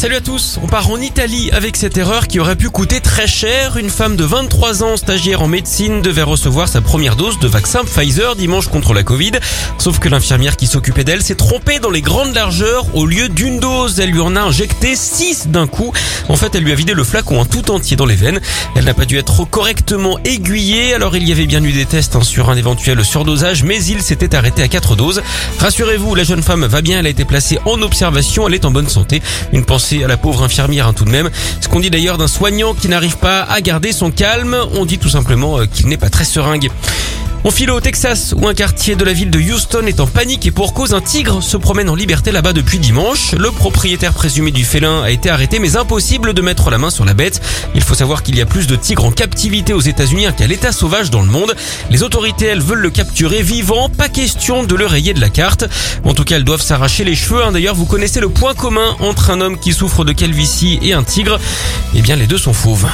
Salut à tous, on part en Italie avec cette erreur qui aurait pu coûter très cher. Une femme de 23 ans, stagiaire en médecine, devait recevoir sa première dose de vaccin Pfizer dimanche contre la Covid. Sauf que l'infirmière qui s'occupait d'elle s'est trompée dans les grandes largeurs. Au lieu d'une dose, elle lui en a injecté 6 d'un coup. En fait, elle lui a vidé le flacon en tout entier dans les veines. Elle n'a pas dû être correctement aiguillée, alors il y avait bien eu des tests hein, sur un éventuel surdosage, mais il s'était arrêté à 4 doses. Rassurez-vous, la jeune femme va bien, elle a été placée en observation, elle est en bonne santé. Une pensée à la pauvre infirmière hein, tout de même. Ce qu'on dit d'ailleurs d'un soignant qui n'arrive pas à garder son calme, on dit tout simplement euh, qu'il n'est pas très seringue. On file au Texas où un quartier de la ville de Houston est en panique et pour cause un tigre se promène en liberté là-bas depuis dimanche. Le propriétaire présumé du félin a été arrêté mais impossible de mettre la main sur la bête. Il faut savoir qu'il y a plus de tigres en captivité aux États-Unis qu'à l'état sauvage dans le monde. Les autorités elles veulent le capturer vivant, pas question de le rayer de la carte. En tout cas elles doivent s'arracher les cheveux. Hein. D'ailleurs vous connaissez le point commun entre un homme qui souffre de calvitie et un tigre. Eh bien les deux sont fauves.